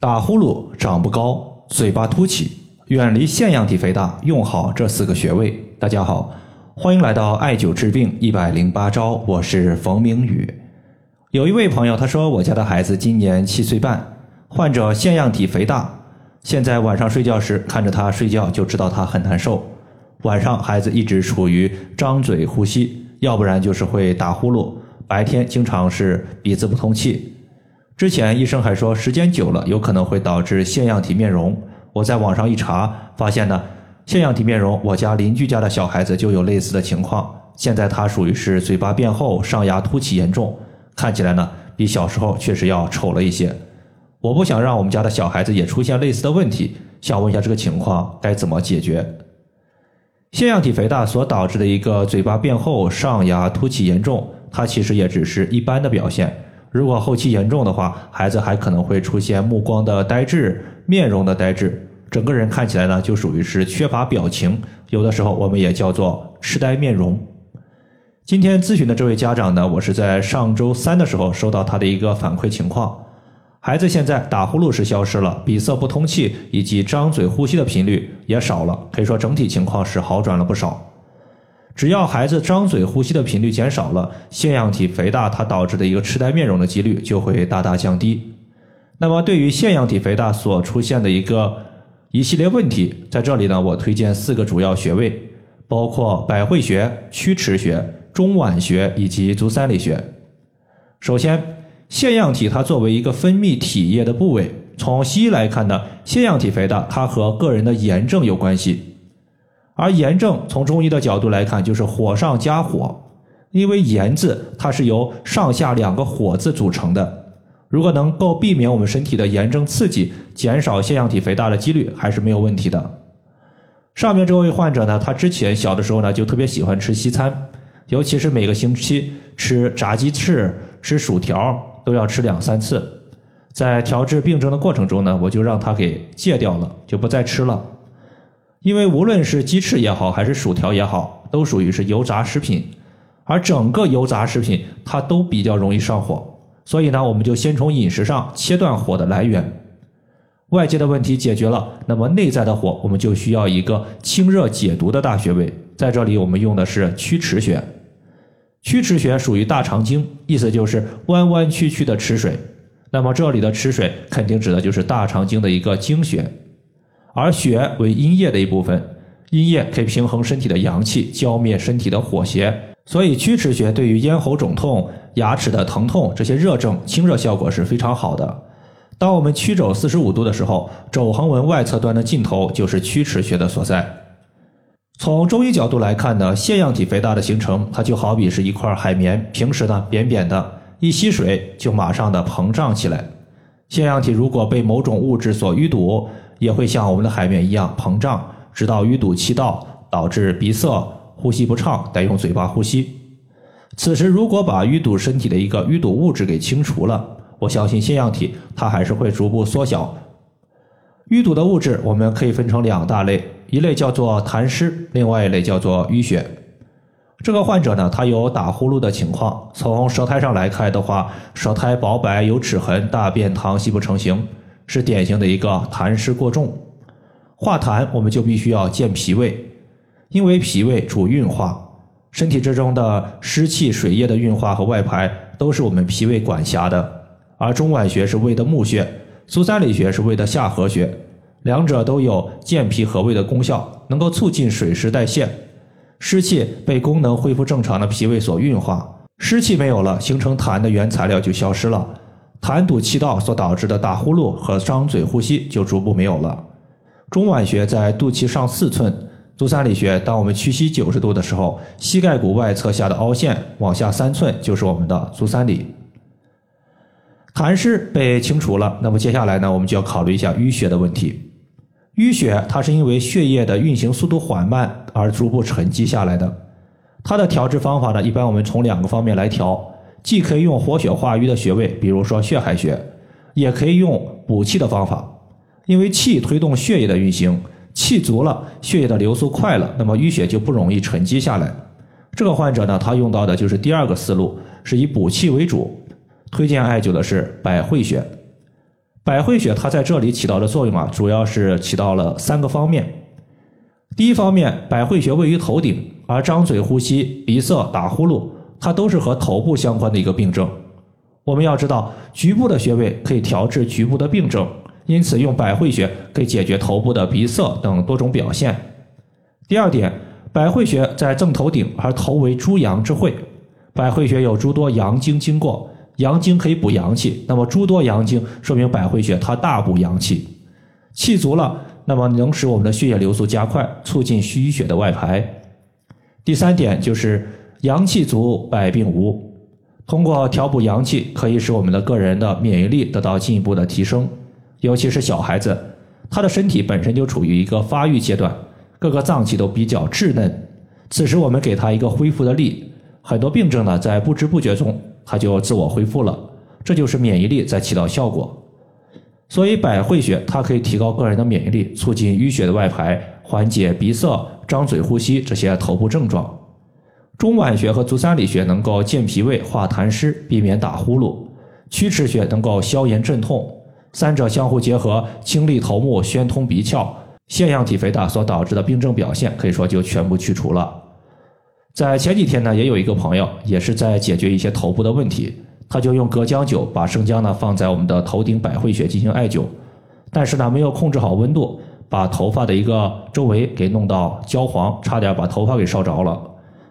打呼噜、长不高、嘴巴凸起，远离腺样体肥大，用好这四个穴位。大家好，欢迎来到艾灸治病一百零八招，我是冯明宇。有一位朋友他说，我家的孩子今年七岁半，患者腺样体肥大，现在晚上睡觉时看着他睡觉就知道他很难受。晚上孩子一直处于张嘴呼吸，要不然就是会打呼噜，白天经常是鼻子不通气。之前医生还说，时间久了有可能会导致腺样体面容。我在网上一查，发现呢，腺样体面容，我家邻居家的小孩子就有类似的情况。现在他属于是嘴巴变厚，上牙凸起严重，看起来呢比小时候确实要丑了一些。我不想让我们家的小孩子也出现类似的问题，想问一下这个情况该怎么解决？腺样体肥大所导致的一个嘴巴变厚、上牙凸起严重，它其实也只是一般的表现。如果后期严重的话，孩子还可能会出现目光的呆滞、面容的呆滞，整个人看起来呢就属于是缺乏表情，有的时候我们也叫做痴呆面容。今天咨询的这位家长呢，我是在上周三的时候收到他的一个反馈情况，孩子现在打呼噜是消失了，鼻塞不通气以及张嘴呼吸的频率也少了，可以说整体情况是好转了不少。只要孩子张嘴呼吸的频率减少了，腺样体肥大它导致的一个痴呆面容的几率就会大大降低。那么，对于腺样体肥大所出现的一个一系列问题，在这里呢，我推荐四个主要穴位，包括百会穴、曲池穴、中脘穴以及足三里穴。首先，腺样体它作为一个分泌体液的部位，从西医来看呢，腺样体肥大它和个人的炎症有关系。而炎症从中医的角度来看，就是火上加火，因为炎字它是由上下两个火字组成的。如果能够避免我们身体的炎症刺激，减少腺样体肥大的几率，还是没有问题的。上面这位患者呢，他之前小的时候呢，就特别喜欢吃西餐，尤其是每个星期吃炸鸡翅、吃薯条，都要吃两三次。在调治病症的过程中呢，我就让他给戒掉了，就不再吃了。因为无论是鸡翅也好，还是薯条也好，都属于是油炸食品，而整个油炸食品它都比较容易上火，所以呢，我们就先从饮食上切断火的来源，外界的问题解决了，那么内在的火我们就需要一个清热解毒的大穴位，在这里我们用的是曲池穴，曲池穴属于大肠经，意思就是弯弯曲曲的池水，那么这里的池水肯定指的就是大肠经的一个经穴。而血为阴液的一部分，阴液可以平衡身体的阳气，浇灭身体的火邪，所以曲池穴对于咽喉肿痛、牙齿的疼痛这些热症清热效果是非常好的。当我们曲肘四十五度的时候，肘横纹外侧端的尽头就是曲池穴的所在。从中医角度来看呢，腺样体肥大的形成，它就好比是一块海绵，平时呢扁扁的，一吸水就马上的膨胀起来。腺样体如果被某种物质所淤堵，也会像我们的海绵一样膨胀，直到淤堵气道，导致鼻塞、呼吸不畅，得用嘴巴呼吸。此时如果把淤堵身体的一个淤堵物质给清除了，我相信腺样体它还是会逐步缩小。淤堵的物质我们可以分成两大类，一类叫做痰湿，另外一类叫做淤血。这个患者呢，他有打呼噜的情况，从舌苔上来看的话，舌苔薄白有齿痕，大便溏稀不成形。是典型的一个痰湿过重，化痰我们就必须要健脾胃，因为脾胃主运化，身体之中的湿气、水液的运化和外排都是我们脾胃管辖的。而中脘穴是胃的募穴，足三里穴是胃的下合穴，两者都有健脾和胃的功效，能够促进水湿代谢，湿气被功能恢复正常的脾胃所运化，湿气没有了，形成痰的原材料就消失了。痰堵气道所导致的打呼噜和张嘴呼吸就逐步没有了。中脘穴在肚脐上四寸，足三里穴，当我们屈膝九十度的时候，膝盖骨外侧下的凹陷往下三寸就是我们的足三里。痰湿被清除了，那么接下来呢，我们就要考虑一下淤血的问题。淤血它是因为血液的运行速度缓慢而逐步沉积下来的。它的调治方法呢，一般我们从两个方面来调。既可以用活血化瘀的穴位，比如说血海穴，也可以用补气的方法。因为气推动血液的运行，气足了，血液的流速快了，那么淤血就不容易沉积下来。这个患者呢，他用到的就是第二个思路，是以补气为主。推荐艾灸的是百会穴。百会穴它在这里起到的作用啊，主要是起到了三个方面。第一方面，百会穴位于头顶，而张嘴呼吸、鼻塞、打呼噜，它都是和头部相关的一个病症。我们要知道，局部的穴位可以调治局部的病症，因此用百会穴可以解决头部的鼻塞等多种表现。第二点，百会穴在正头顶，而头为诸阳之会，百会穴有诸多阳经经过，阳经可以补阳气，那么诸多阳经说明百会穴它大补阳气，气足了。那么能使我们的血液流速加快，促进虚血的外排。第三点就是阳气足，百病无。通过调补阳气，可以使我们的个人的免疫力得到进一步的提升。尤其是小孩子，他的身体本身就处于一个发育阶段，各个脏器都比较稚嫩。此时我们给他一个恢复的力，很多病症呢在不知不觉中他就自我恢复了。这就是免疫力在起到效果。所以百会穴它可以提高个人的免疫力，促进淤血的外排，缓解鼻塞、张嘴呼吸这些头部症状。中脘穴和足三里穴能够健脾胃、化痰湿，避免打呼噜；曲池穴能够消炎镇痛，三者相互结合，清利头目，宣通鼻窍，腺样体肥大所导致的病症表现可以说就全部去除了。在前几天呢，也有一个朋友也是在解决一些头部的问题。他就用隔姜灸把生姜呢放在我们的头顶百会穴进行艾灸，但是呢没有控制好温度，把头发的一个周围给弄到焦黄，差点把头发给烧着了。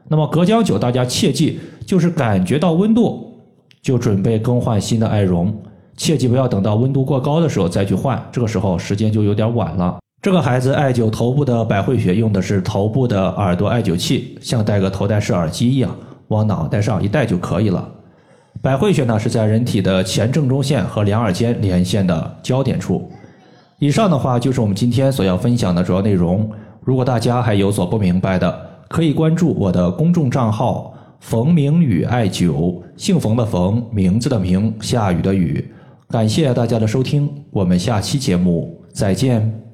那么隔姜灸大家切记，就是感觉到温度就准备更换新的艾绒，切记不要等到温度过高的时候再去换，这个时候时间就有点晚了。这个孩子艾灸头部的百会穴用的是头部的耳朵艾灸器，像戴个头戴式耳机一样，往脑袋上一戴就可以了。百会穴呢是在人体的前正中线和两耳间连线的交点处。以上的话就是我们今天所要分享的主要内容。如果大家还有所不明白的，可以关注我的公众账号“冯明宇艾灸”，姓冯的冯，名字的名，下雨的雨。感谢大家的收听，我们下期节目再见。